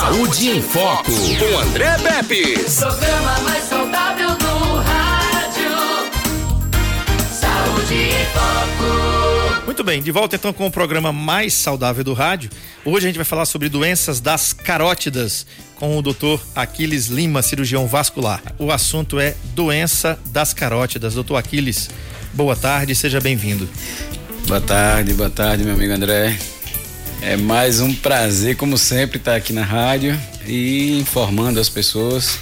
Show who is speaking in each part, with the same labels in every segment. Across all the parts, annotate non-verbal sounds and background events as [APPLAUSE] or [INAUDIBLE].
Speaker 1: Saúde em Foco, com André Pepe.
Speaker 2: Programa mais saudável do rádio. Saúde em Foco.
Speaker 3: Muito bem, de volta então com o programa mais saudável do rádio. Hoje a gente vai falar sobre doenças das carótidas com o doutor Aquiles Lima, cirurgião vascular. O assunto é doença das carótidas. Doutor Aquiles, boa tarde, seja bem-vindo.
Speaker 4: Boa tarde, boa tarde, meu amigo André. É mais um prazer, como sempre, estar aqui na rádio e informando as pessoas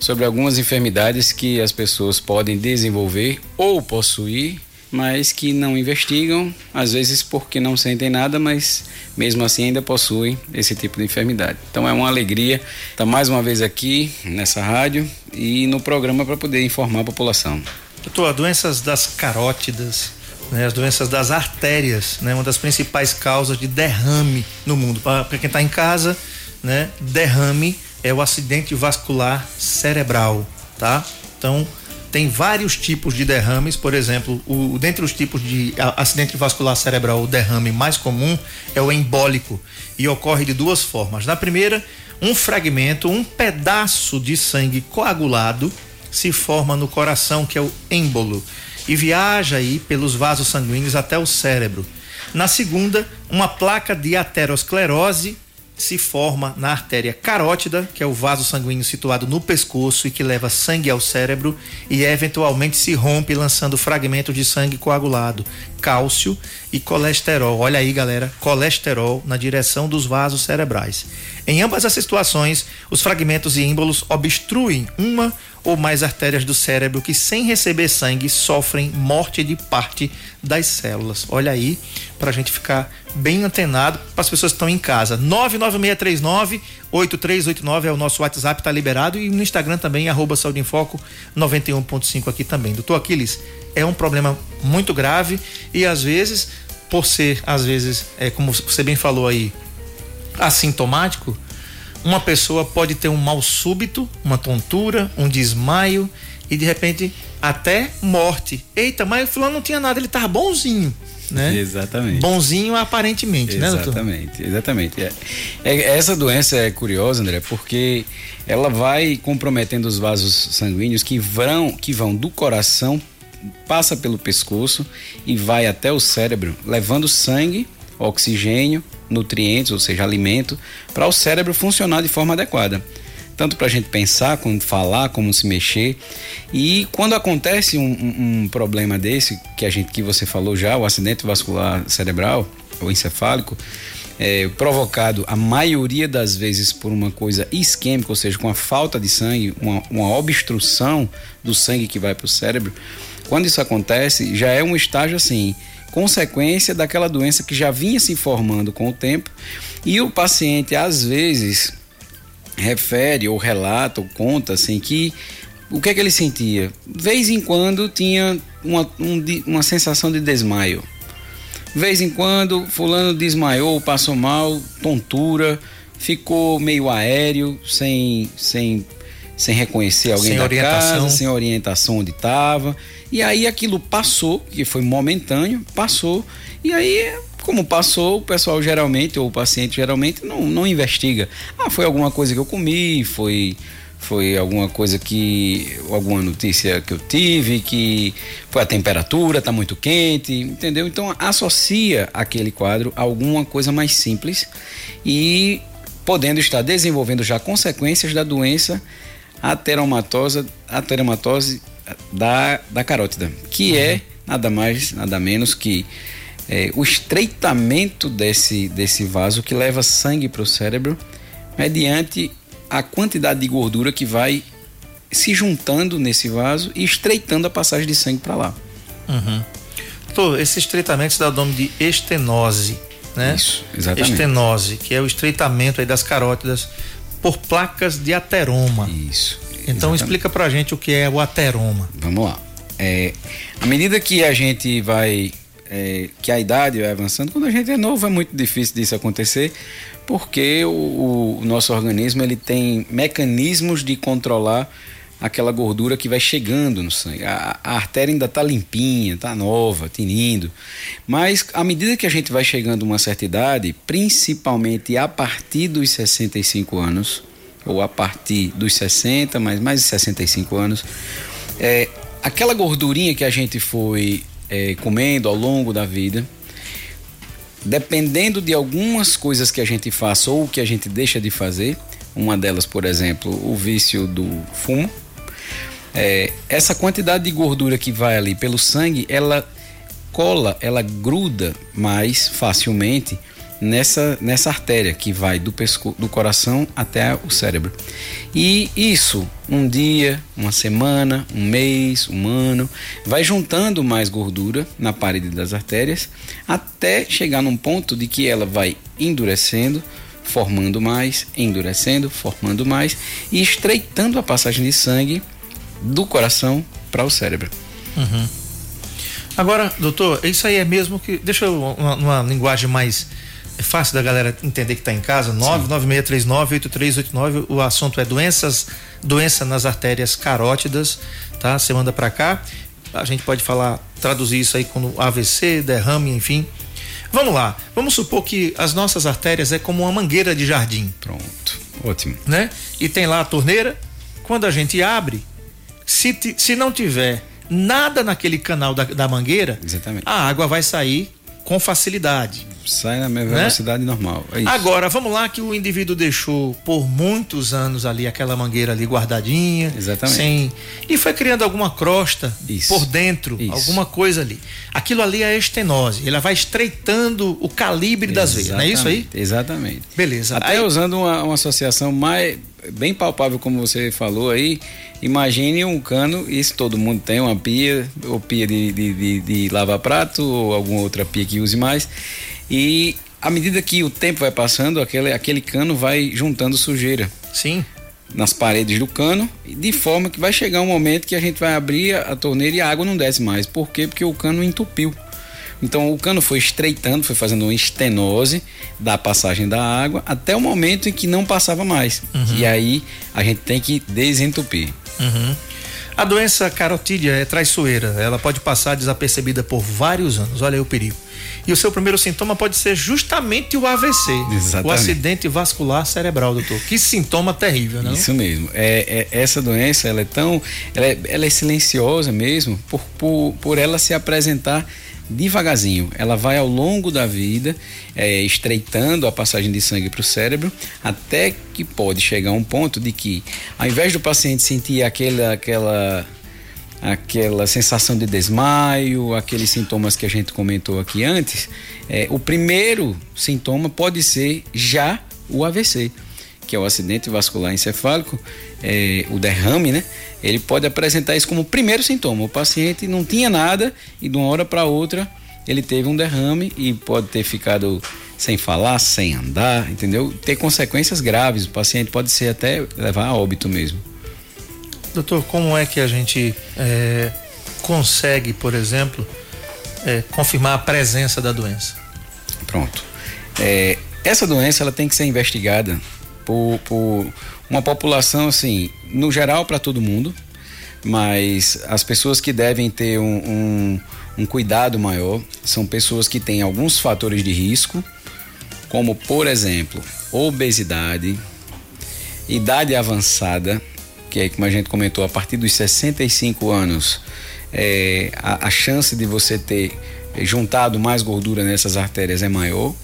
Speaker 4: sobre algumas enfermidades que as pessoas podem desenvolver ou possuir, mas que não investigam, às vezes porque não sentem nada, mas mesmo assim ainda possuem esse tipo de enfermidade. Então é uma alegria estar mais uma vez aqui nessa rádio e no programa para poder informar a população.
Speaker 3: Doutor, doenças das carótidas, né, as doenças das artérias, né, uma das principais causas de derrame no mundo. Para quem está em casa, né, derrame é o acidente vascular cerebral, tá? Então tem vários tipos de derrames, por exemplo, o, dentre os tipos de acidente vascular cerebral, o derrame mais comum é o embólico e ocorre de duas formas. Na primeira, um fragmento, um pedaço de sangue coagulado se forma no coração, que é o êmbolo e viaja aí pelos vasos sanguíneos até o cérebro. Na segunda, uma placa de aterosclerose se forma na artéria carótida, que é o vaso sanguíneo situado no pescoço e que leva sangue ao cérebro, e eventualmente se rompe lançando fragmentos de sangue coagulado, cálcio e colesterol. Olha aí, galera, colesterol na direção dos vasos cerebrais. Em ambas essas situações, os fragmentos e ímbolos obstruem uma ou mais artérias do cérebro que, sem receber sangue, sofrem morte de parte das células. Olha aí, para a gente ficar bem antenado para as pessoas que estão em casa. 99639 8389 é o nosso WhatsApp, tá liberado e no Instagram também, arroba Saúde em Foco 91.5 aqui também. Doutor Aquiles, é um problema muito grave e às vezes, por ser, às vezes, é, como você bem falou aí, assintomático, uma pessoa pode ter um mal súbito, uma tontura, um desmaio e de repente até morte. Eita, mas o fulano não tinha nada, ele tava bonzinho. Né?
Speaker 4: Exatamente.
Speaker 3: Bonzinho aparentemente,
Speaker 4: exatamente,
Speaker 3: né, doutor?
Speaker 4: Exatamente, exatamente. É, é, essa doença é curiosa, André, porque ela vai comprometendo os vasos sanguíneos que vão, que vão do coração, passa pelo pescoço e vai até o cérebro, levando sangue, oxigênio nutrientes, ou seja, alimento, para o cérebro funcionar de forma adequada. Tanto para a gente pensar, como falar, como se mexer. E quando acontece um, um, um problema desse, que a gente que você falou já, o acidente vascular cerebral ou encefálico, é, provocado a maioria das vezes por uma coisa isquêmica, ou seja, com a falta de sangue, uma, uma obstrução do sangue que vai para o cérebro. Quando isso acontece, já é um estágio assim consequência daquela doença que já vinha se formando com o tempo e o paciente às vezes refere ou relata ou conta assim que o que é que ele sentia? Vez em quando tinha uma, um, uma sensação de desmaio. De vez em quando fulano desmaiou, passou mal, tontura, ficou meio aéreo, sem, sem, sem reconhecer alguém sem da orientação. casa, sem orientação onde estava. E aí aquilo passou, que foi momentâneo, passou. E aí, como passou, o pessoal geralmente, ou o paciente geralmente, não, não investiga. Ah, foi alguma coisa que eu comi, foi foi alguma coisa que alguma notícia que eu tive que foi a temperatura tá muito quente entendeu então associa aquele quadro a alguma coisa mais simples e podendo estar desenvolvendo já consequências da doença ateromatose ateromatose da, da carótida, que uhum. é nada mais, nada menos que é, o estreitamento desse, desse vaso que leva sangue para o cérebro mediante a quantidade de gordura que vai se juntando nesse vaso e estreitando a passagem de sangue para lá.
Speaker 3: Uhum. Doutor, esse estreitamento se dá o nome de estenose, né?
Speaker 4: Isso, exatamente.
Speaker 3: Estenose, que é o estreitamento aí das carótidas por placas de ateroma.
Speaker 4: Isso.
Speaker 3: Então Exatamente. explica pra gente o que é o ateroma.
Speaker 4: Vamos lá. É, à medida que a gente vai, é, que a idade vai avançando, quando a gente é novo é muito difícil disso acontecer, porque o, o nosso organismo ele tem mecanismos de controlar aquela gordura que vai chegando no sangue. A, a artéria ainda está limpinha, está nova, tinindo. Mas à medida que a gente vai chegando a uma certa idade, principalmente a partir dos 65 anos, ou a partir dos 60, mas mais de 65 anos, é, aquela gordurinha que a gente foi é, comendo ao longo da vida, dependendo de algumas coisas que a gente faça ou que a gente deixa de fazer, uma delas, por exemplo, o vício do fumo, é, essa quantidade de gordura que vai ali pelo sangue, ela cola, ela gruda mais facilmente nessa, nessa artéria que vai do, pesco, do coração até o cérebro. E isso, um dia, uma semana, um mês, um ano, vai juntando mais gordura na parede das artérias até chegar num ponto de que ela vai endurecendo, formando mais, endurecendo, formando mais e estreitando a passagem de sangue do coração para o cérebro.
Speaker 3: Uhum. Agora, doutor, isso aí é mesmo que. Deixa eu uma, uma linguagem mais fácil da galera entender que está em casa. 996398389. O assunto é doenças, doença nas artérias carótidas, tá? Você manda para cá. A gente pode falar, traduzir isso aí como AVC, derrame, enfim. Vamos lá. Vamos supor que as nossas artérias é como uma mangueira de jardim.
Speaker 4: Pronto. Ótimo.
Speaker 3: Né? E tem lá a torneira. Quando a gente abre, se, se não tiver nada naquele canal da, da mangueira,
Speaker 4: Exatamente.
Speaker 3: a água vai sair com facilidade.
Speaker 4: Sai na mesma né? velocidade normal. É
Speaker 3: Agora, vamos lá que o indivíduo deixou por muitos anos ali aquela mangueira ali guardadinha.
Speaker 4: Exatamente.
Speaker 3: Sem, e foi criando alguma crosta
Speaker 4: Isso.
Speaker 3: por dentro,
Speaker 4: Isso.
Speaker 3: alguma coisa ali. Aquilo ali é estenose. Ela vai estreitando o calibre das veias, não é isso aí?
Speaker 4: Exatamente.
Speaker 3: Beleza.
Speaker 4: Até aí... usando uma, uma associação mais bem palpável, como você falou aí, imagine um cano, isso todo mundo tem, uma pia, ou pia de, de, de, de lavar prato, ou alguma outra pia que use mais. E à medida que o tempo vai passando, aquele, aquele cano vai juntando sujeira.
Speaker 3: Sim.
Speaker 4: Nas paredes do cano, de forma que vai chegar um momento que a gente vai abrir a torneira e a água não desce mais. Por quê? Porque o cano entupiu. Então o cano foi estreitando, foi fazendo uma estenose da passagem da água até o momento em que não passava mais. Uhum. E aí a gente tem que desentupir.
Speaker 3: Uhum. A doença carotídea é traiçoeira, ela pode passar desapercebida por vários anos, olha aí o perigo. E o seu primeiro sintoma pode ser justamente o AVC,
Speaker 4: Exatamente.
Speaker 3: o acidente vascular cerebral, doutor. Que sintoma terrível, não?
Speaker 4: Isso mesmo. É, é essa doença, ela é tão, ela é, ela é silenciosa mesmo, por, por, por ela se apresentar devagarzinho. Ela vai ao longo da vida é, estreitando a passagem de sangue para o cérebro, até que pode chegar a um ponto de que, ao invés do paciente sentir aquela, aquela, aquela sensação de desmaio, aqueles sintomas que a gente comentou aqui antes, é, o primeiro sintoma pode ser já o AVC que é o acidente vascular encefálico, é, o derrame, né? Ele pode apresentar isso como o primeiro sintoma. O paciente não tinha nada e de uma hora para outra ele teve um derrame e pode ter ficado sem falar, sem andar, entendeu? Ter consequências graves. O paciente pode ser até levar a óbito mesmo.
Speaker 3: Doutor, como é que a gente é, consegue, por exemplo, é, confirmar a presença da doença?
Speaker 4: Pronto. É, essa doença ela tem que ser investigada por, por uma população assim, no geral para todo mundo, mas as pessoas que devem ter um, um, um, cuidado maior são pessoas que têm alguns fatores de risco, como por exemplo obesidade, idade avançada, que é como a gente comentou, a partir dos 65 anos, é, a, a chance de você ter juntado mais gordura nessas artérias é maior.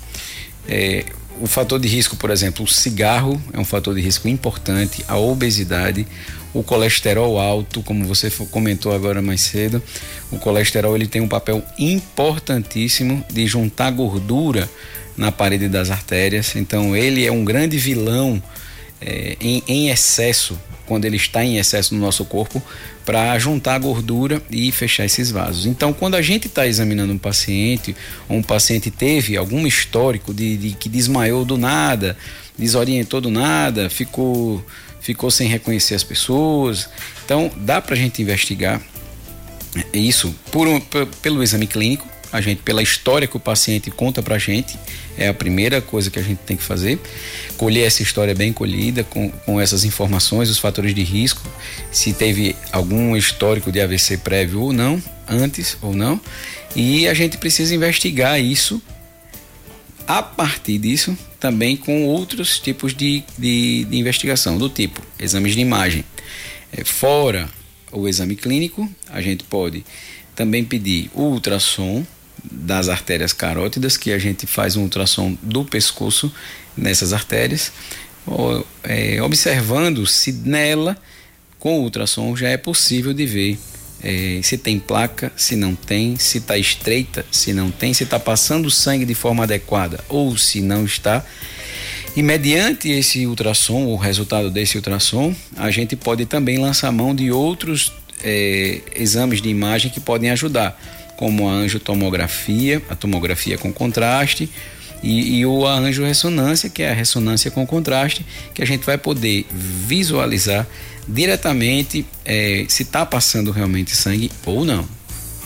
Speaker 4: É, o fator de risco, por exemplo, o cigarro é um fator de risco importante, a obesidade, o colesterol alto, como você comentou agora mais cedo, o colesterol ele tem um papel importantíssimo de juntar gordura na parede das artérias, então ele é um grande vilão é, em, em excesso quando ele está em excesso no nosso corpo, para juntar a gordura e fechar esses vasos. Então, quando a gente está examinando um paciente, ou um paciente teve algum histórico de, de que desmaiou do nada, desorientou do nada, ficou, ficou sem reconhecer as pessoas, então dá para a gente investigar isso por um, pelo exame clínico A gente, pela história que o paciente conta pra gente, é a primeira coisa que a gente tem que fazer. Colher essa história bem colhida, com, com essas informações, os fatores de risco, se teve algum histórico de AVC prévio ou não, antes ou não. E a gente precisa investigar isso a partir disso, também com outros tipos de, de, de investigação, do tipo exames de imagem. É, fora o exame clínico, a gente pode também pedir ultrassom das artérias carótidas, que a gente faz um ultrassom do pescoço nessas artérias, é, observando se nela, com o ultrassom, já é possível de ver é, se tem placa, se não tem, se está estreita, se não tem, se está passando sangue de forma adequada ou se não está. E mediante esse ultrassom, o resultado desse ultrassom, a gente pode também lançar mão de outros é, exames de imagem que podem ajudar, como a angiotomografia, a tomografia com contraste, e, e o anjo ressonância, que é a ressonância com contraste, que a gente vai poder visualizar diretamente é, se está passando realmente sangue ou não.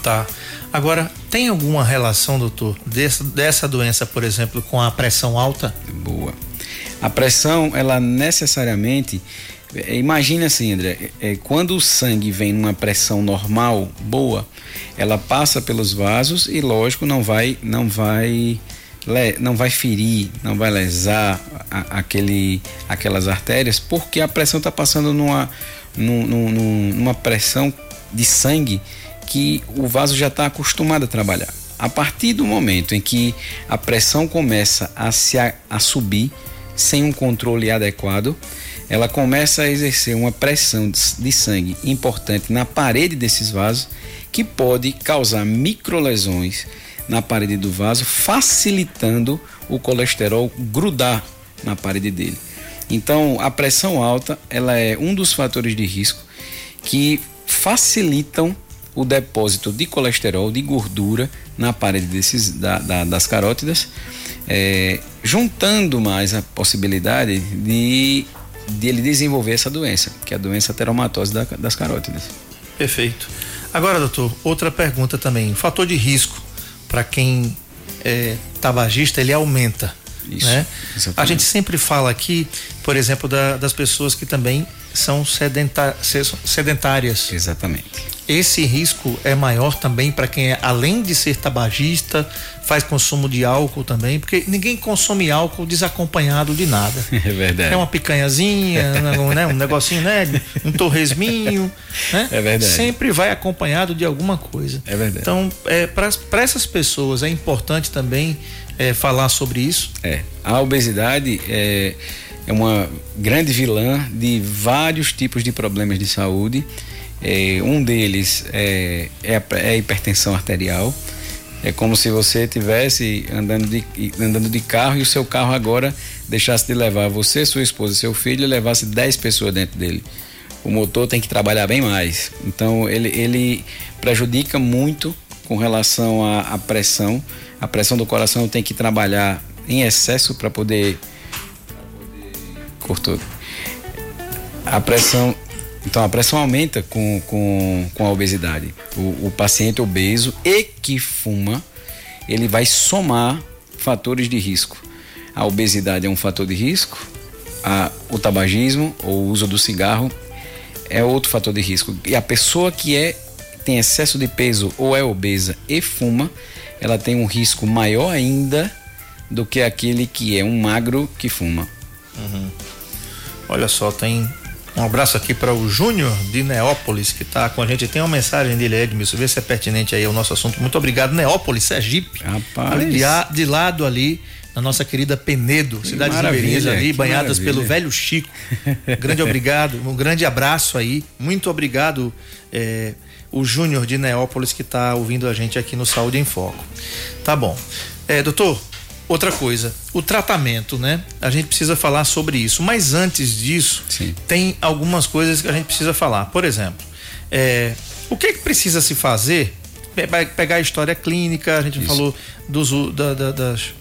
Speaker 3: Tá. Agora, tem alguma relação, doutor, dessa, dessa doença, por exemplo, com a pressão alta?
Speaker 4: Boa. A pressão, ela necessariamente. É, imagine assim, André, é, quando o sangue vem numa pressão normal, boa, ela passa pelos vasos e, lógico, não vai, não vai, não vai ferir, não vai lesar aquele, aquelas artérias, porque a pressão está passando numa, numa, pressão de sangue que o vaso já está acostumado a trabalhar. A partir do momento em que a pressão começa a, se a subir, sem um controle adequado, ela começa a exercer uma pressão de sangue importante na parede desses vasos, que pode causar microlesões na parede do vaso, facilitando o colesterol grudar na parede dele. Então, a pressão alta, ela é um dos fatores de risco que facilitam o depósito de colesterol, de gordura na parede desses, da, da, das carótidas é, juntando mais a possibilidade de, de ele desenvolver essa doença, que é a doença teromatose da, das carótidas.
Speaker 3: Perfeito. Agora, doutor, outra pergunta também. O fator de risco para quem é tabagista, ele aumenta. Isso, né? A gente sempre fala aqui, por exemplo, da, das pessoas que também são sedentárias.
Speaker 4: Exatamente.
Speaker 3: Esse risco é maior também para quem é, além de ser tabagista, faz consumo de álcool também, porque ninguém consome álcool desacompanhado de nada. [LAUGHS]
Speaker 4: É verdade.
Speaker 3: É uma picanhazinha, [LAUGHS] né, um negocinho, né? Um torresminho, né?
Speaker 4: É verdade.
Speaker 3: Sempre vai acompanhado de alguma coisa.
Speaker 4: É verdade.
Speaker 3: Então, é, para essas pessoas é importante também é, falar sobre isso.
Speaker 4: É. A obesidade é, é uma grande vilã de vários tipos de problemas de saúde. É, um deles é, é, a, é hipertensão arterial é como se você tivesse andando de, andando de carro e o seu carro agora deixasse de levar você, sua esposa e seu filho e levasse 10 pessoas dentro dele. O motor tem que trabalhar bem mais. Então ele, ele prejudica muito com relação à, à pressão. A pressão do coração tem que trabalhar em excesso para poder. Cortou. A pressão então a pressão aumenta com, com, com a obesidade. O, o paciente obeso e que fuma, ele vai somar fatores de risco. A obesidade é um fator de risco, a, o tabagismo ou o uso do cigarro é outro fator de risco. E a pessoa que é tem excesso de peso ou é obesa e fuma, ela tem um risco maior ainda do que aquele que é um magro que fuma.
Speaker 3: Uhum. Olha só, tem um abraço aqui para o Júnior de Neópolis, que está com a gente. Tem uma mensagem dele, Edmilson, vê se é pertinente aí ao nosso assunto. Muito obrigado, Neópolis, Sergipe.
Speaker 4: Rapaz.
Speaker 3: Ali, de, lado ali, na nossa querida Penedo, cidades ribeirinhas ali, banhadas maravilha. pelo velho Chico. Um grande [LAUGHS] obrigado, um grande abraço aí. Muito obrigado, é, o Júnior de Neópolis, que está ouvindo a gente aqui no Saúde em Foco. Tá bom. É, doutor, Outra coisa, o tratamento, né? A gente precisa falar sobre isso. Mas antes disso,
Speaker 4: Sim.
Speaker 3: tem algumas coisas que a gente precisa falar. Por exemplo, é, o que, que precisa se fazer? Pegar a história clínica, a gente isso. falou dos, da, da, das,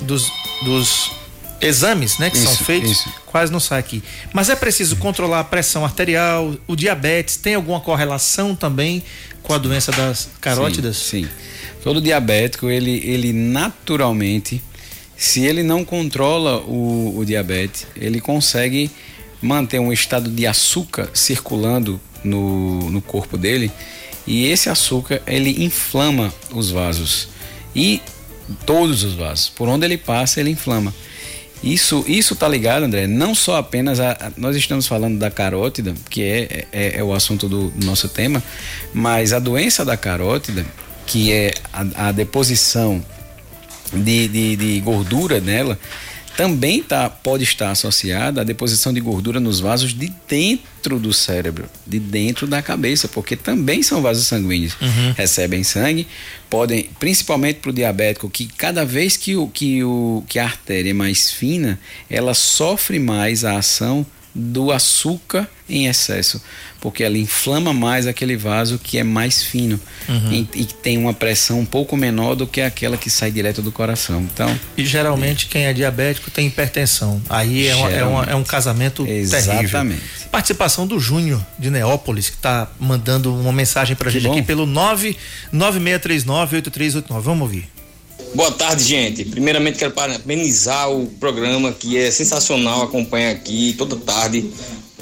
Speaker 3: dos, dos exames, né, que isso, são feitos, isso. quase não sai aqui. Mas é preciso controlar a pressão arterial, o diabetes, tem alguma correlação também com a doença das carótidas?
Speaker 4: Sim. sim. Todo diabético, ele, ele naturalmente, se ele não controla o, o diabetes, ele consegue manter um estado de açúcar circulando no, no corpo dele e esse açúcar ele inflama os vasos e todos os vasos, por onde ele passa ele inflama. Isso isso tá ligado, André, não só apenas a, a nós estamos falando da carótida, que é, é, é o assunto do nosso tema, mas a doença da carótida, que é a, a deposição de, de, de gordura nela, também tá, pode estar associada à deposição de gordura nos vasos de dentro do cérebro, de dentro da cabeça, porque também são vasos sanguíneos, uhum. recebem sangue, podem, principalmente para o diabético, que cada vez que, o, que, o, que a artéria é mais fina, ela sofre mais a ação do açúcar em excesso, porque ela inflama mais aquele vaso que é mais fino uhum. e, e, tem uma pressão um pouco menor do que aquela que sai direto do coração. Então,
Speaker 3: e geralmente é. quem é diabético tem hipertensão. Aí é, uma, é, uma, é um casamento Exatamente. terrível. Participação do Júnior de Neópolis, que está mandando uma mensagem para a gente bom. aqui pelo 996398389. Vamos ouvir.
Speaker 5: Boa tarde, gente. Primeiramente quero parabenizar o programa que é sensacional, acompanha aqui toda tarde.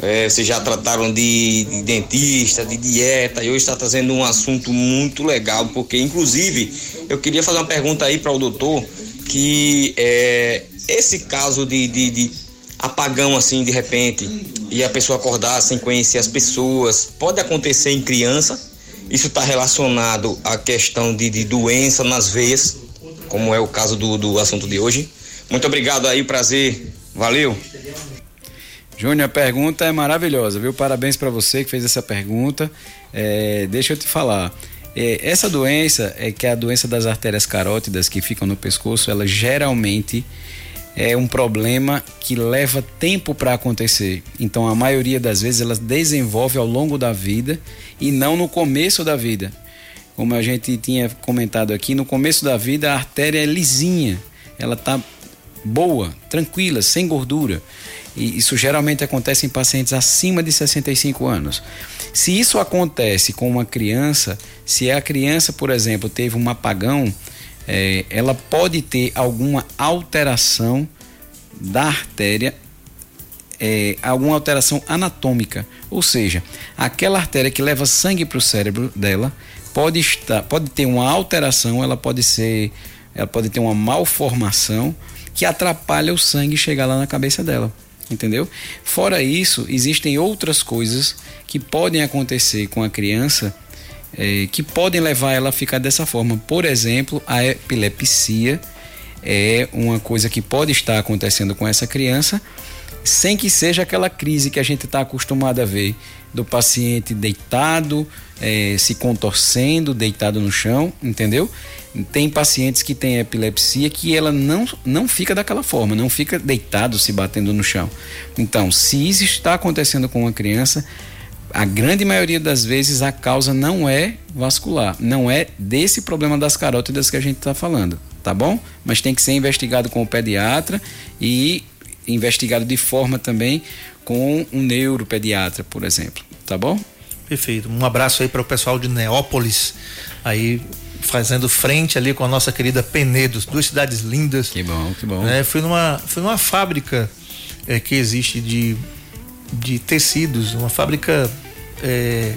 Speaker 5: É, vocês já trataram de, de, dentista, de dieta, e hoje está trazendo um assunto muito legal, porque inclusive eu queria fazer uma pergunta aí para o doutor, que é, esse caso de, de, de apagão assim de repente e a pessoa acordar sem conhecer as pessoas, pode acontecer em criança? Isso está relacionado à questão de, de doença nas veias? como é o caso do, do assunto de hoje. Muito obrigado aí, prazer. Valeu.
Speaker 4: Júnior, a pergunta é maravilhosa, viu? Parabéns para você que fez essa pergunta. É, deixa eu te falar. É, essa doença é que é a doença das artérias carótidas que ficam no pescoço, ela geralmente é um problema que leva tempo para acontecer. Então, a maioria das vezes ela desenvolve ao longo da vida e não no começo da vida como a gente tinha comentado aqui, no começo da vida a artéria é lisinha, ela tá boa, tranquila, sem gordura. E isso geralmente acontece em pacientes acima de 65 anos. Se isso acontece com uma criança, se a criança, por exemplo, teve um apagão, é, ela pode ter alguma alteração da artéria, é, alguma alteração anatômica. Ou seja, aquela artéria que leva sangue para o cérebro dela, pode estar, pode ter uma alteração, ela pode ser, ela pode ter uma malformação que atrapalha o sangue chegar lá na cabeça dela, entendeu? Fora isso, existem outras coisas que podem acontecer com a criança é, que podem levar ela a ficar dessa forma. Por exemplo, a epilepsia é uma coisa que pode estar acontecendo com essa criança sem que seja aquela crise que a gente está acostumado a ver do paciente deitado, é, se contorcendo, deitado no chão, entendeu? Tem pacientes que têm epilepsia que ela não, não fica daquela forma, não fica deitado se batendo no chão. Então, se isso está acontecendo com uma criança, a grande maioria das vezes a causa não é vascular, não é desse problema das carótidas que a gente está falando, tá bom? Mas tem que ser investigado com o pediatra e investigado de forma também com um neuropediatra, por exemplo, tá bom?
Speaker 3: Perfeito. Um abraço aí para o pessoal de Neópolis, aí fazendo frente ali com a nossa querida Penedos, duas cidades lindas.
Speaker 4: Que bom, que bom.
Speaker 3: É, fui numa, fui numa fábrica é, que existe de, de tecidos, uma fábrica é,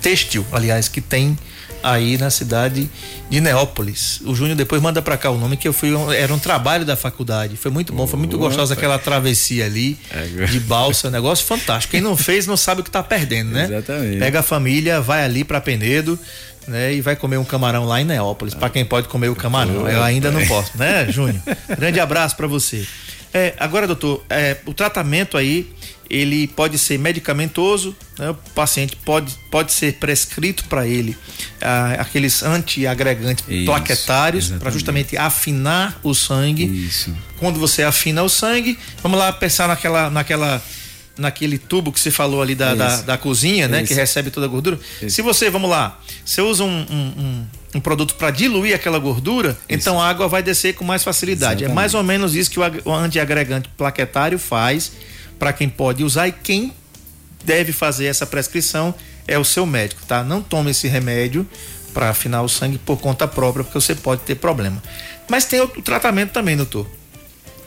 Speaker 3: têxtil, aliás, que tem aí na cidade de Neópolis. O Júnior depois manda para cá o nome que eu fui, era um trabalho da faculdade. Foi muito bom, foi muito gostosa aquela travessia ali é, de balsa, negócio fantástico. Quem não fez não sabe o que tá perdendo, né?
Speaker 4: Exatamente.
Speaker 3: Pega a família, vai ali para Penedo, né? E vai comer um camarão lá em Neópolis, para quem pode comer o camarão. Eu ainda não posso, né, Júnior? [LAUGHS] Grande abraço para você. É, agora, doutor, é, o tratamento aí ele pode ser medicamentoso, né? o paciente pode, pode ser prescrito para ele ah, aqueles antiagregantes Isso, plaquetários para justamente afinar o sangue.
Speaker 4: Isso.
Speaker 3: Quando você afina o sangue, vamos lá pensar naquela, naquela naquele tubo que você falou ali da, da, da, cozinha, né? Isso. Que recebe toda a gordura. Isso. Se você, vamos lá, você usa um, um, um, produto para diluir aquela gordura, isso. então a água vai descer com mais facilidade. Exatamente. É mais ou menos isso que o, o antiagregante plaquetário faz para quem pode usar e quem deve fazer essa prescrição é o seu médico, tá? Não tome esse remédio para afinar o sangue por conta própria, porque você pode ter problema. Mas tem o tratamento também, doutor.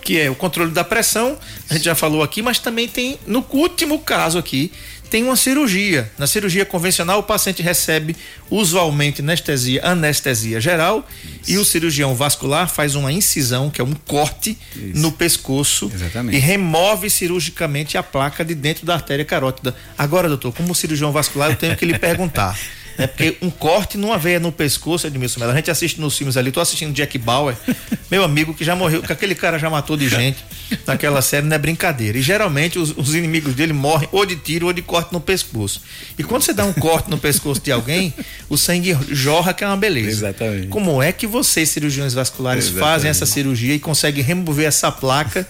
Speaker 3: Que é o controle da pressão, a gente já falou aqui, mas também tem, no último caso aqui, tem uma cirurgia. Na cirurgia convencional, o paciente recebe usualmente anestesia, anestesia geral Isso. e o cirurgião vascular faz uma incisão, que é um corte Isso. no pescoço Exatamente. e remove cirurgicamente a placa de dentro da artéria carótida. Agora, doutor, como cirurgião vascular, eu tenho que lhe perguntar. [LAUGHS] É porque um corte numa veia no pescoço, Edmilson Mello, a gente assiste nos filmes ali, tô assistindo Jack Bauer, meu amigo que já morreu, que aquele cara já matou de gente naquela série, não é brincadeira. E geralmente os, os, inimigos dele morrem ou de tiro ou de corte no pescoço. E quando você dá um corte no pescoço de alguém, o sangue jorra, que é uma beleza.
Speaker 4: Exatamente.
Speaker 3: Como é que vocês, cirurgiões vasculares, Exatamente. fazem essa cirurgia e conseguem remover essa placa?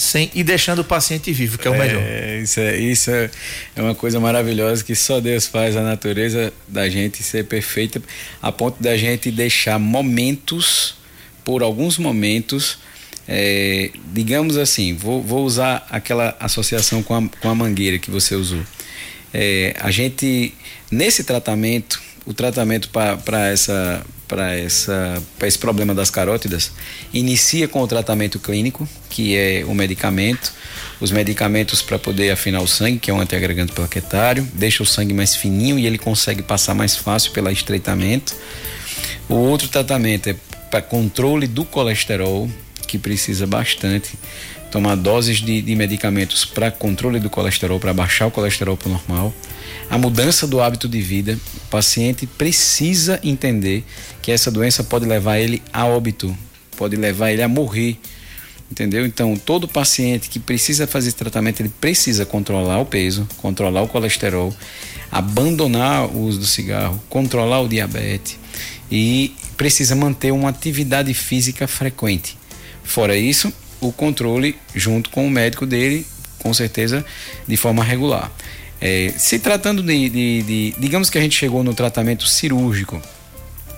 Speaker 3: Sem e deixando o paciente vivo, que é o melhor.
Speaker 4: É, isso, é, isso é, é uma coisa maravilhosa que só Deus faz a natureza da gente ser perfeita a ponto da gente deixar momentos, por alguns momentos, é, digamos assim, vou, vou usar aquela associação com a, com a mangueira que você usou. É, a gente, nesse tratamento, o tratamento para essa para essa para esse problema das carótidas inicia com o tratamento clínico que é o medicamento os medicamentos para poder afinar o sangue que é um antiagregante plaquetário deixa o sangue mais fininho e ele consegue passar mais fácil pelo estreitamento. O outro tratamento é para controle do colesterol que precisa bastante tomar doses de, de medicamentos para controle do colesterol para baixar o colesterol para o normal a mudança do hábito de vida, o paciente precisa entender que essa doença pode levar ele a óbito, pode levar ele a morrer. Entendeu? Então, todo paciente que precisa fazer tratamento, ele precisa controlar o peso, controlar o colesterol, abandonar o uso do cigarro, controlar o diabetes e precisa manter uma atividade física frequente. Fora isso, o controle junto com o médico dele, com certeza, de forma regular. É, se tratando de, de, de, Digamos que a gente chegou no tratamento cirúrgico.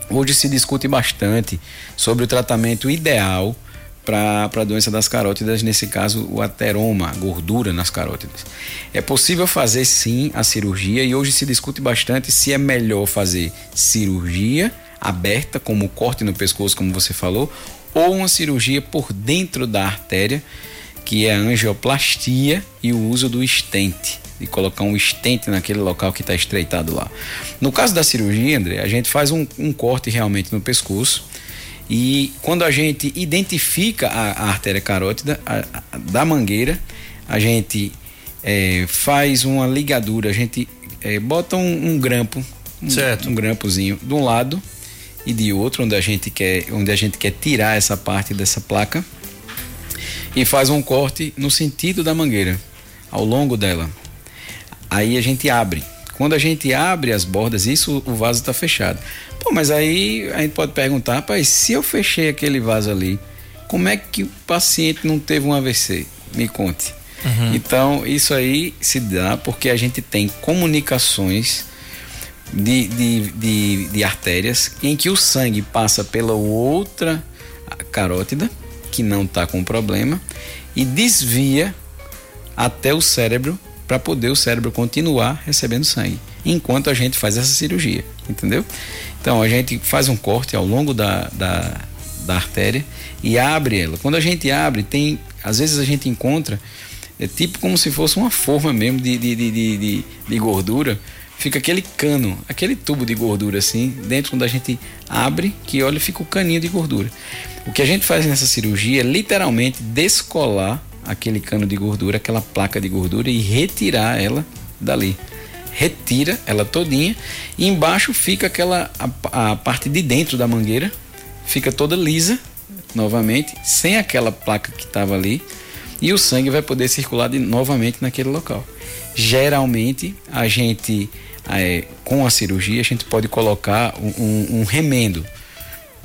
Speaker 4: Hoje se discute bastante sobre o tratamento ideal para a doença das carótidas, nesse caso o ateroma, gordura nas carótidas. É possível fazer sim a cirurgia e hoje se discute bastante se é melhor fazer cirurgia aberta, como corte no pescoço, como você falou, ou uma cirurgia por dentro da artéria, que é a angioplastia e o uso do estente de colocar um estente naquele local que está estreitado lá. No caso da cirurgia, André, a gente faz um, um corte realmente no pescoço e quando a gente identifica a, a artéria carótida a, a, da mangueira, a gente é, faz uma ligadura, a gente é, bota um, um grampo, um, certo. um grampozinho de um lado e de outro, onde a gente quer, onde a gente quer tirar essa parte dessa placa e faz um corte no sentido da mangueira, ao longo dela. Aí a gente abre. Quando a gente abre as bordas, isso o vaso está fechado. Pô, mas aí a gente pode perguntar, rapaz, se eu fechei aquele vaso ali, como é que o paciente não teve um AVC? Me conte. Uhum. Então, isso aí se dá porque a gente tem comunicações de, de, de, de artérias em que o sangue passa pela outra carótida, que não está com problema, e desvia até o cérebro para poder o cérebro continuar recebendo sangue, enquanto a gente faz essa cirurgia, entendeu? Então a gente faz um corte ao longo da, da, da artéria e abre ela. Quando a gente abre, tem. Às vezes a gente encontra, é tipo como se fosse uma forma mesmo de, de, de, de, de gordura. Fica aquele cano, aquele tubo de gordura assim, dentro quando a gente abre, que olha, fica o caninho de gordura. O que a gente faz nessa cirurgia é literalmente descolar aquele cano de gordura, aquela placa de gordura e retirar ela dali. Retira ela todinha e embaixo fica aquela a, a parte de dentro da mangueira fica toda lisa novamente, sem aquela placa que estava ali e o sangue vai poder circular de, novamente naquele local. Geralmente a gente é, com a cirurgia a gente pode colocar um, um, um remendo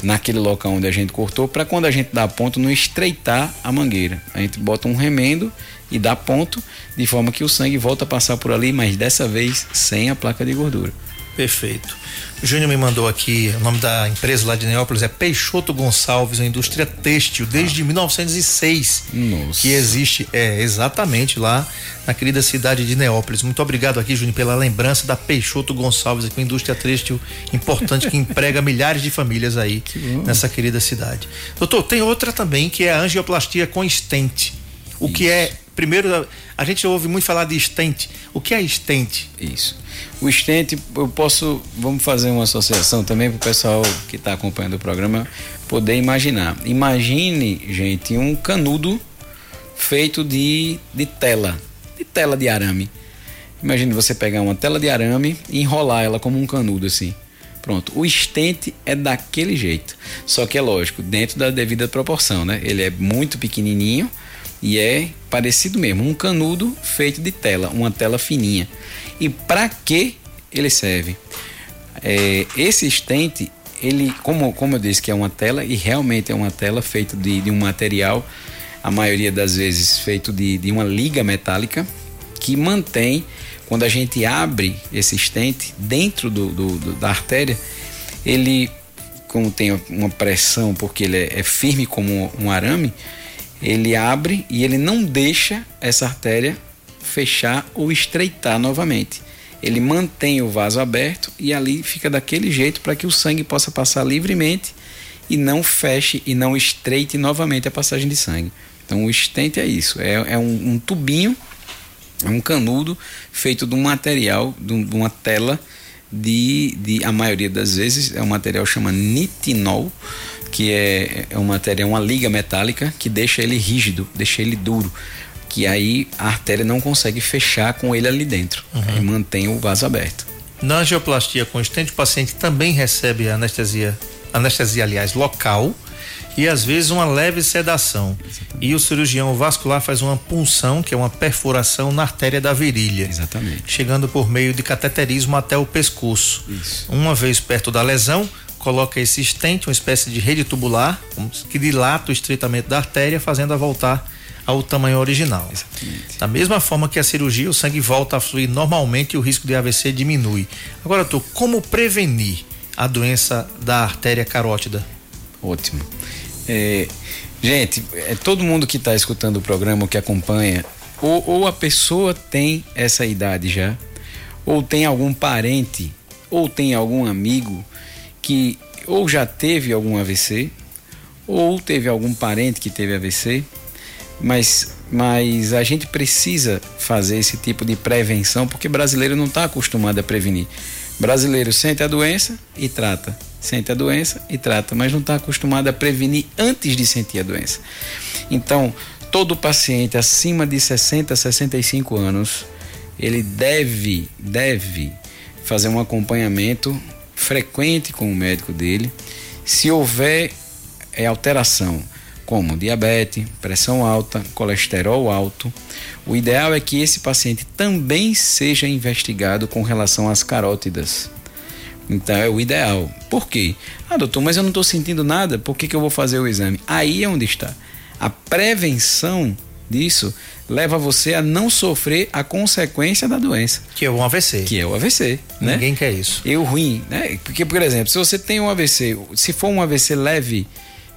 Speaker 4: naquele local onde a gente cortou, para quando a gente dá ponto não estreitar a mangueira. A gente bota um remendo e dá ponto, de forma que o sangue volta a passar por ali, mas dessa vez sem a placa de gordura.
Speaker 3: Perfeito. Júnior me mandou aqui, o nome da empresa lá de Neópolis é Peixoto Gonçalves, uma indústria têxtil, desde 1906.
Speaker 4: Nossa.
Speaker 3: Que existe, é, exatamente lá na querida cidade de Neópolis. Muito obrigado aqui, Júnior, pela lembrança da Peixoto Gonçalves, aqui, uma indústria têxtil importante que emprega [LAUGHS] milhares de famílias aí nessa querida cidade. Doutor, tem outra também que é a angioplastia com stent. O que é, primeiro, a gente ouve muito falar de stent. O que é stent?
Speaker 4: Isso. O estente, eu posso, vamos fazer uma associação também para o pessoal que está acompanhando o programa poder imaginar. Imagine, gente, um canudo feito de, de tela, de tela de arame. Imagine você pegar uma tela de arame e enrolar ela como um canudo assim. Pronto, o estente é daquele jeito. Só que é lógico, dentro da devida proporção, né? Ele é muito pequenininho e é parecido mesmo, um canudo feito de tela, uma tela fininha. E para que ele serve? É, esse estente, ele, como, como eu disse que é uma tela, e realmente é uma tela feita de, de um material, a maioria das vezes feito de, de uma liga metálica, que mantém, quando a gente abre esse estente dentro do, do, do da artéria, ele, como tem uma pressão, porque ele é, é firme como um arame, ele abre e ele não deixa essa artéria fechar ou estreitar novamente. Ele mantém o vaso aberto e ali fica daquele jeito para que o sangue possa passar livremente e não feche e não estreite novamente a passagem de sangue. Então o estente é isso, é, é um, um, tubinho, é um canudo feito de um material, de, um, de uma tela de, de, a maioria das vezes é um material chama nitinol, que é, é um material, uma liga metálica que deixa ele rígido, deixa ele duro que aí a artéria não consegue fechar com ele ali dentro uhum. e mantém o vaso aberto.
Speaker 3: Na angioplastia constante, o paciente também recebe anestesia, anestesia aliás, local e às vezes uma leve sedação. Exatamente. E o cirurgião vascular faz uma punção, que é uma perfuração na artéria da virilha.
Speaker 4: Exatamente.
Speaker 3: Chegando por meio de cateterismo até o pescoço.
Speaker 4: Isso.
Speaker 3: Uma vez perto da lesão, coloca esse estente, uma espécie de rede tubular, que dilata o estreitamento da artéria, fazendo a voltar ao tamanho original.
Speaker 4: Exatamente.
Speaker 3: Da mesma forma que a cirurgia, o sangue volta a fluir normalmente e o risco de AVC diminui. Agora, doutor, como prevenir a doença da artéria carótida?
Speaker 4: Ótimo. É, gente, é, todo mundo que está escutando o programa, que acompanha, ou, ou a pessoa tem essa idade já, ou tem algum parente, ou tem algum amigo que ou já teve algum AVC, ou teve algum parente que teve AVC, mas, mas a gente precisa fazer esse tipo de prevenção porque brasileiro não está acostumado a prevenir. Brasileiro sente a doença e trata, sente a doença e trata, mas não está acostumado a prevenir antes de sentir a doença. Então, todo paciente acima de 60, 65 anos, ele deve, deve fazer um acompanhamento frequente com o médico dele. Se houver é, alteração como diabetes, pressão alta, colesterol alto. O ideal é que esse paciente também seja investigado com relação às carótidas. Então é o ideal. Por quê? Ah, doutor, mas eu não estou sentindo nada, por que, que eu vou fazer o exame? Aí é onde está. A prevenção disso leva você a não sofrer a consequência da doença.
Speaker 3: Que é o AVC.
Speaker 4: Que é o AVC. Né?
Speaker 3: Ninguém quer isso.
Speaker 4: E o ruim, né? Porque, por exemplo, se você tem um AVC, se for um AVC leve,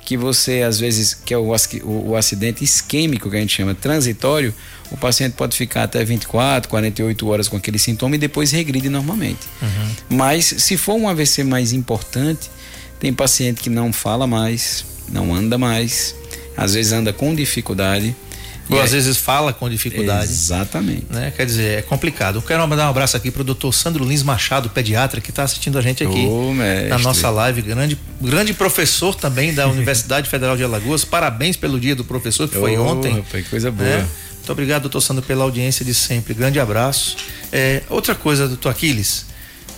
Speaker 4: que você às vezes que é o, o, o, acidente isquêmico que a gente chama transitório, o paciente pode ficar até 24, 48 horas com aquele sintoma e depois regride normalmente.
Speaker 3: Uhum.
Speaker 4: Mas se for um AVC mais importante, tem paciente que não fala mais, não anda mais, às vezes anda com dificuldade
Speaker 3: ou é, às vezes fala com dificuldade.
Speaker 4: Exatamente.
Speaker 3: Né? Quer dizer, é complicado. Eu quero mandar um abraço aqui para o doutor Sandro Lins Machado, pediatra, que está assistindo a gente aqui na nossa live. Grande, grande professor também da [LAUGHS] Universidade Federal de Alagoas. Parabéns pelo dia do professor, que foi ontem.
Speaker 4: Foi coisa boa.
Speaker 3: Né? Muito obrigado, doutor Sandro, pela audiência de sempre. Grande abraço. É, outra coisa, doutor Aquiles.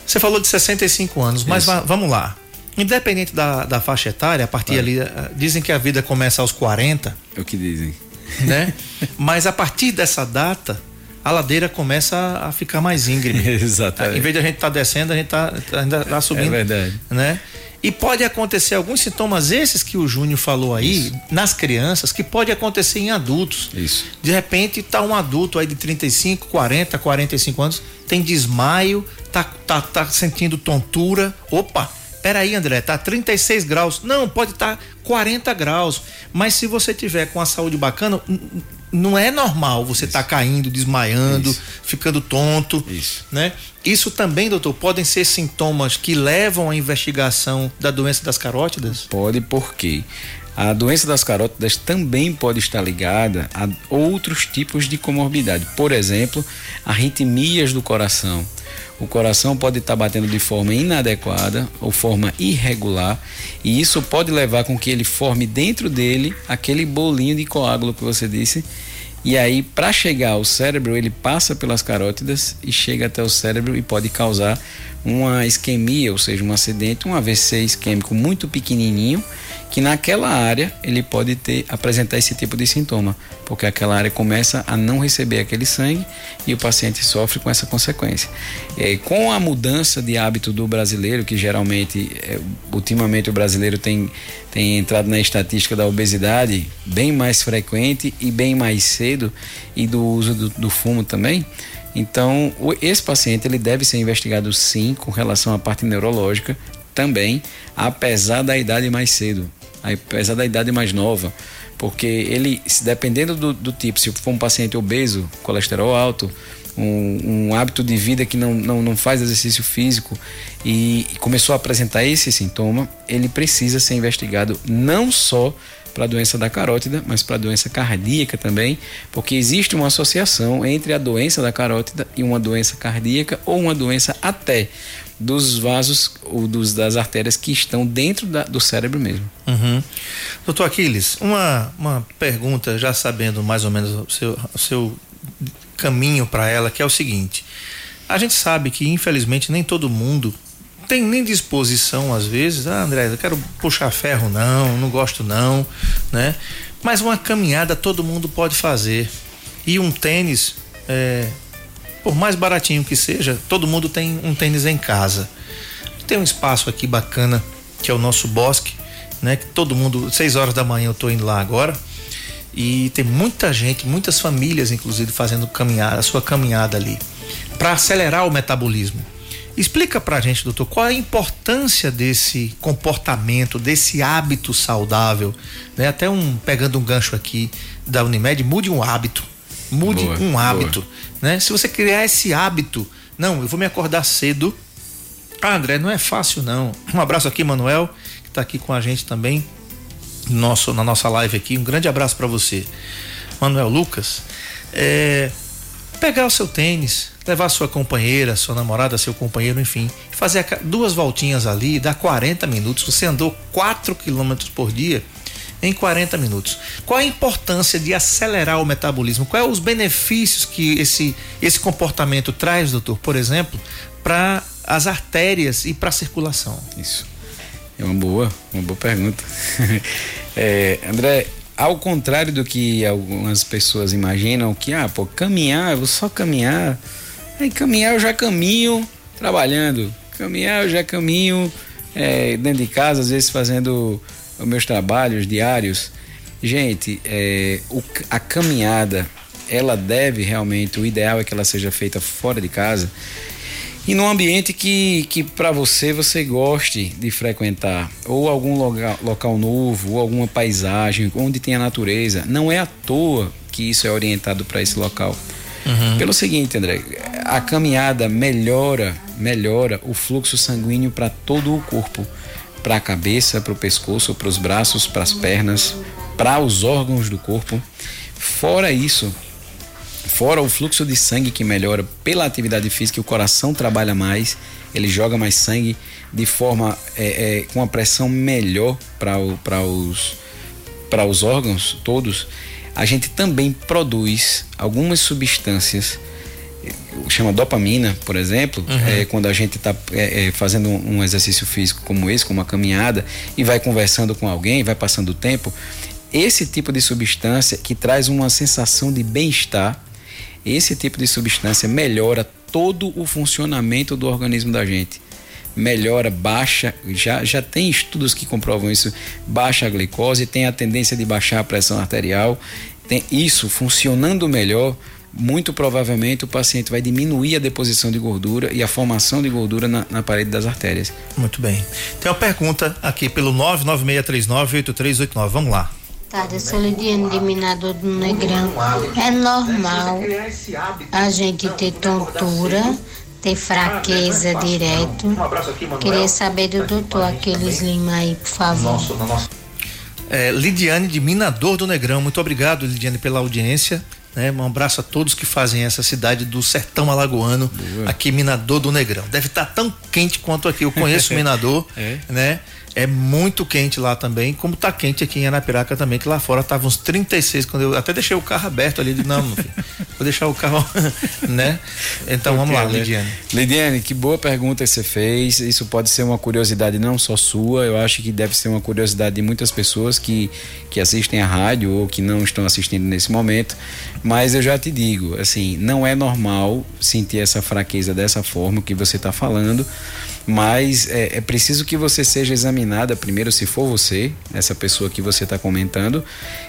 Speaker 3: Você falou de 65 anos, mas vamos lá. Independente da, da faixa etária, a partir ali, eh, dizem que a vida começa aos 40.
Speaker 4: É o que dizem [LAUGHS]
Speaker 3: né? Mas a partir dessa data, a ladeira começa a ficar mais íngreme. [LAUGHS]
Speaker 4: Exatamente.
Speaker 3: Em vez de a gente estar tá descendo, a gente está ainda tá subindo.
Speaker 4: É verdade.
Speaker 3: Né? E pode acontecer alguns sintomas esses que o Júnior falou aí, Isso. nas crianças, que pode acontecer em adultos.
Speaker 4: Isso.
Speaker 3: De repente tá um adulto aí de 35, 40, 45 anos, tem desmaio, tá, tá, tá sentindo tontura. Opa, peraí, André, tá 36 graus. Não, pode estar tá 40 graus. Mas se você tiver com a saúde bacana, não é normal você estar tá caindo, desmaiando, Isso. ficando tonto,
Speaker 4: Isso.
Speaker 3: né? Isso também, doutor, podem ser sintomas que levam à investigação da doença das carótidas?
Speaker 4: Pode, porque a doença das carótidas também pode estar ligada a outros tipos de comorbidade. Por exemplo, arritmias do coração. O coração pode estar batendo de forma inadequada ou forma irregular, e isso pode levar com que ele forme dentro dele aquele bolinho de coágulo que você disse, e aí, para chegar ao cérebro, ele passa pelas carótidas e chega até o cérebro e pode causar uma isquemia, ou seja, um acidente, um AVC isquêmico muito pequenininho que naquela área ele pode ter apresentar esse tipo de sintoma, porque aquela área começa a não receber aquele sangue e o paciente sofre com essa consequência. É, com a mudança de hábito do brasileiro, que geralmente, é, ultimamente o brasileiro tem, tem entrado na estatística da obesidade bem mais frequente e bem mais cedo, e do uso do, do fumo também. Então, esse paciente ele deve ser investigado sim com relação à parte neurológica também, apesar da idade mais cedo apesar da idade mais nova, porque ele, dependendo do, do tipo, se for um paciente obeso, colesterol alto, um, um, hábito de vida que não, não, não faz exercício físico e, começou a apresentar esse sintoma, ele precisa ser investigado não só para a doença da carótida, mas para a doença cardíaca também, porque existe uma associação entre a doença da carótida e uma doença cardíaca ou uma doença até dos vasos ou dos, das artérias que estão dentro da, do cérebro mesmo.
Speaker 3: Uhum. Doutor Aquiles, uma, uma pergunta, já sabendo mais ou menos o seu, o seu caminho para ela, que é o seguinte: a gente sabe que infelizmente nem todo mundo tem nem disposição às vezes, ah, André, eu quero puxar ferro não, não gosto não, né? Mas uma caminhada todo mundo pode fazer e um tênis é, por mais baratinho que seja, todo mundo tem um tênis em casa. Tem um espaço aqui bacana, que é o nosso bosque, né? Que todo mundo, seis horas da manhã eu tô indo lá agora. E tem muita gente, muitas famílias, inclusive, fazendo caminhada, a sua caminhada ali, para acelerar o metabolismo. Explica pra gente, doutor, qual a importância desse comportamento, desse hábito saudável, né? Até um pegando um gancho aqui da Unimed, mude um hábito. Mude boa, um hábito. Boa né? Se você criar esse hábito, não, eu vou me acordar cedo. Ah, André, não é fácil não. Um abraço aqui, Manuel, que está aqui com a gente também, nosso, na nossa live aqui. Um grande abraço para você. Manuel Lucas, é, pegar o seu tênis, levar a sua companheira, sua namorada, seu companheiro, enfim, fazer duas voltinhas ali, dá 40 minutos. Você andou 4 quilômetros por dia, em 40 minutos. Qual a importância de acelerar o metabolismo? Quais os benefícios que esse, esse comportamento traz, doutor, por exemplo, para as artérias e para a circulação?
Speaker 4: Isso. É uma boa, uma boa pergunta. [LAUGHS] é, André, ao contrário do que algumas pessoas imaginam, que, ah, pô, caminhar, eu vou só caminhar. Aí caminhar eu já caminho trabalhando. Caminhar eu já caminho é, dentro de casa, às vezes fazendo os meus trabalhos diários, gente, é, o, a caminhada, ela deve realmente, o ideal é que ela seja feita fora de casa e num ambiente que, que para você você goste de frequentar, ou algum local, local novo, ou alguma paisagem, onde tem a natureza. Não é à toa que isso é orientado para esse local. Uhum. Pelo seguinte, André, a caminhada melhora, melhora o fluxo sanguíneo para todo o corpo para a cabeça, para o pescoço, para os braços, para as pernas, para os órgãos do corpo. Fora isso, fora o fluxo de sangue que melhora pela atividade física, o coração trabalha mais, ele joga mais sangue de forma é, é, com uma pressão melhor para os, para os órgãos todos. A gente também produz algumas substâncias chama dopamina, por exemplo, uhum. é, quando a gente está é, é, fazendo um exercício físico como esse, como uma caminhada, e vai conversando com alguém, vai passando o tempo, esse tipo de substância que traz uma sensação de bem-estar, esse tipo de substância melhora todo o funcionamento do organismo da gente. melhora, baixa, já, já tem estudos que comprovam isso, baixa a glicose, tem a tendência de baixar a pressão arterial, tem isso funcionando melhor, muito provavelmente o paciente vai diminuir a deposição de gordura e a formação de gordura na, na parede das artérias.
Speaker 3: Muito bem. Tem uma pergunta aqui pelo 996398389. Vamos lá.
Speaker 6: Tarde, eu sou Lidiane de Minador do Negrão. É normal a gente ter tontura, ter fraqueza direto. Queria saber do doutor Aquiles Lima aí, por favor.
Speaker 3: É, Lidiane de Minador do Negrão. Muito obrigado, Lidiane, pela audiência. Né? Um abraço a todos que fazem essa cidade do sertão alagoano,
Speaker 4: Boa.
Speaker 3: aqui Minador do Negrão. Deve estar tão quente quanto aqui. Eu conheço [LAUGHS] Minador,
Speaker 4: É.
Speaker 3: né? É muito quente lá também, como tá quente aqui em Anapiraca também, que lá fora tava uns 36 quando eu até deixei o carro aberto ali, de não, filho, vou deixar o carro, [LAUGHS] né? Então vamos lá? Lidiane.
Speaker 4: Lidiane, que boa pergunta que você fez. Isso pode ser uma curiosidade não só sua, eu acho que deve ser uma curiosidade de muitas pessoas que, que assistem a rádio ou que não estão assistindo nesse momento. Mas eu já te digo, assim, não é normal sentir essa fraqueza dessa forma que você está falando. Mas é, é preciso que você seja examinada primeiro, se for você, essa pessoa que você está comentando.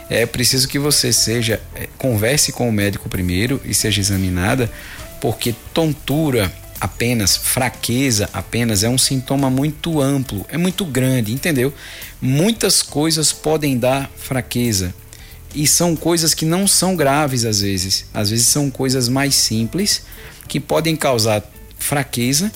Speaker 4: É preciso que você seja, é, converse com o médico primeiro e seja examinada, porque tontura apenas, fraqueza apenas é um sintoma muito amplo, é muito grande, entendeu? Muitas coisas podem dar fraqueza e são coisas que não são graves às vezes. Às vezes são coisas mais simples que podem causar fraqueza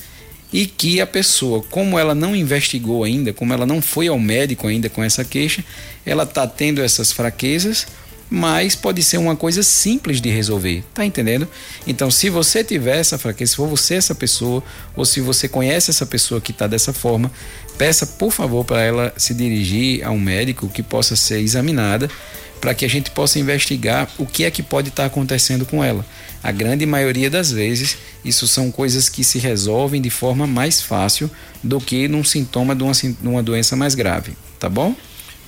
Speaker 4: e que a pessoa, como ela não investigou ainda, como ela não foi ao médico ainda com essa queixa, ela está tendo essas fraquezas, mas pode ser uma coisa simples de resolver, tá entendendo? Então, se você tiver essa fraqueza, se for você essa pessoa, ou se você conhece essa pessoa que está dessa forma, peça por favor para ela se dirigir a um médico que possa ser examinada para que a gente possa investigar o que é que pode estar acontecendo com ela. A grande maioria das vezes, isso são coisas que se resolvem de forma mais fácil do que num sintoma de uma, de uma doença mais grave, tá bom?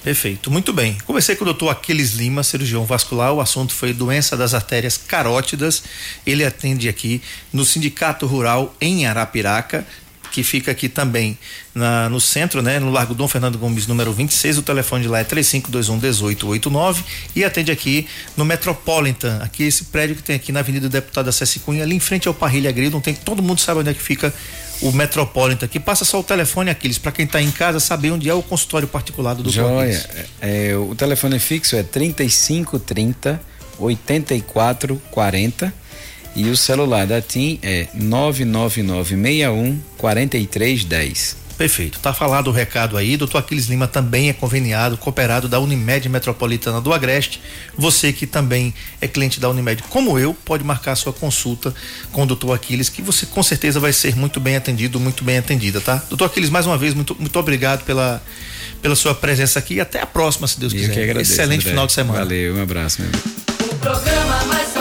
Speaker 3: Perfeito, muito bem. Comecei com o doutor Aquiles Lima, cirurgião vascular. O assunto foi doença das artérias carótidas. Ele atende aqui no Sindicato Rural em Arapiraca, que fica aqui também na- no centro, né? No Largo Dom Fernando Gomes, número 26. O telefone de lá é 3521-1889 e atende aqui no Metropolitan, aqui esse prédio que tem aqui na Avenida do Deputado Acessi Cunha, ali em frente ao Parrilha Grilo. Tem todo mundo sabe onde é que fica o Metropolitan aqui. Passa só o telefone, Aquiles, para quem está em casa saber onde é o consultório particular do
Speaker 4: Joia.
Speaker 3: Aquiles.
Speaker 4: É, é, o telefone fixo é 3530 8440 e o celular da TIM é 99961 4310.
Speaker 3: Perfeito. Tá falado o recado aí. Doutor Aquiles Lima também é conveniado, cooperado da Unimed Metropolitana do Agreste. Você que também é cliente da Unimed, como eu, pode marcar sua consulta com o doutor Aquiles, que você com certeza vai ser muito bem atendido, muito bem atendida, tá? Doutor Aquiles, mais uma vez, muito, muito obrigado pela, pela sua presença aqui e até a próxima, se Deus
Speaker 4: E
Speaker 3: quiser.
Speaker 4: eu que agradeço.
Speaker 3: Excelente
Speaker 4: André.
Speaker 3: final de semana.
Speaker 4: Valeu, um abraço, meu amigo.
Speaker 2: O programa mais